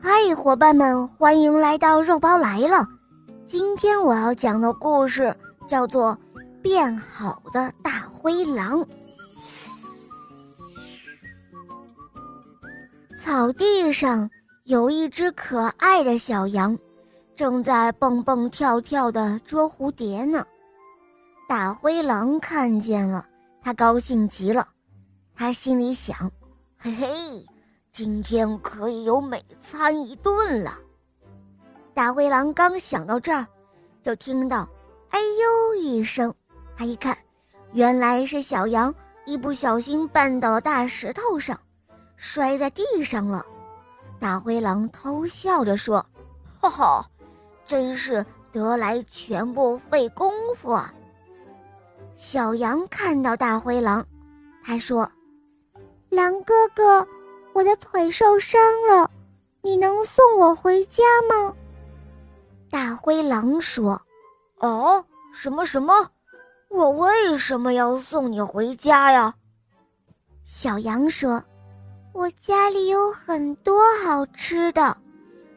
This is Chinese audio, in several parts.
嗨，伙伴们，欢迎来到肉包来了。今天我要讲的故事叫做《变好的大灰狼》。草地上有一只可爱的小羊，正在蹦蹦跳跳的捉蝴蝶呢。大灰狼看见了，他高兴极了。他心里想：“嘿嘿。”今天可以有美餐一顿了。大灰狼刚想到这儿，就听到“哎呦”一声。他一看，原来是小羊一不小心绊倒了大石头上，摔在地上了。大灰狼偷笑着说：“哈哈，真是得来全不费工夫啊。”小羊看到大灰狼，他说：“狼哥哥。”我的腿受伤了，你能送我回家吗？大灰狼说：“哦，什么什么？我为什么要送你回家呀？”小羊说：“我家里有很多好吃的，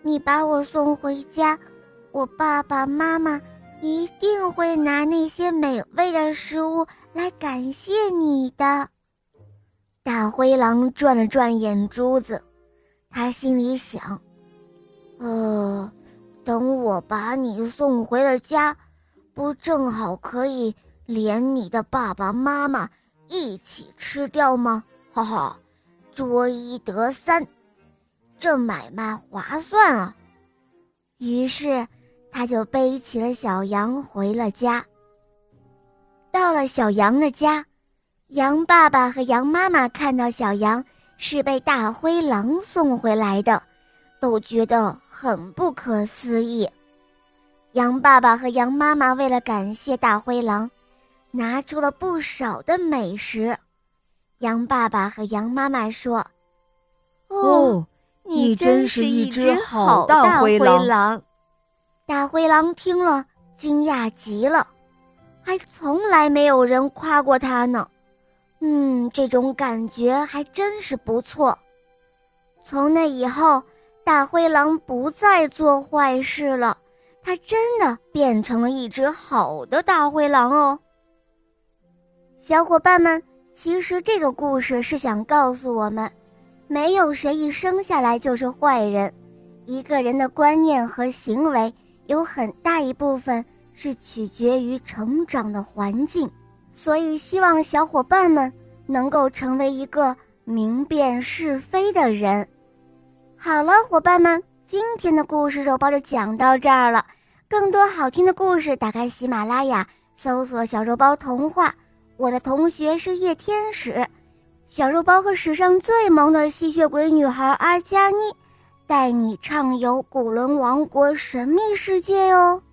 你把我送回家，我爸爸妈妈一定会拿那些美味的食物来感谢你的。”大灰狼转了转眼珠子，他心里想：“呃，等我把你送回了家，不正好可以连你的爸爸妈妈一起吃掉吗？哈哈，捉一得三，这买卖划算啊！”于是，他就背起了小羊回了家。到了小羊的家。羊爸爸和羊妈妈看到小羊是被大灰狼送回来的，都觉得很不可思议。羊爸爸和羊妈妈为了感谢大灰狼，拿出了不少的美食。羊爸爸和羊妈妈说：“哦，你真是一只好大灰狼。”大灰狼听了惊讶极了，还从来没有人夸过他呢。嗯，这种感觉还真是不错。从那以后，大灰狼不再做坏事了，它真的变成了一只好的大灰狼哦。小伙伴们，其实这个故事是想告诉我们，没有谁一生下来就是坏人，一个人的观念和行为有很大一部分是取决于成长的环境。所以，希望小伙伴们能够成为一个明辨是非的人。好了，伙伴们，今天的故事肉包就讲到这儿了。更多好听的故事，打开喜马拉雅，搜索“小肉包童话”。我的同学是夜天使，小肉包和史上最萌的吸血鬼女孩阿加妮，带你畅游古伦王国神秘世界哟。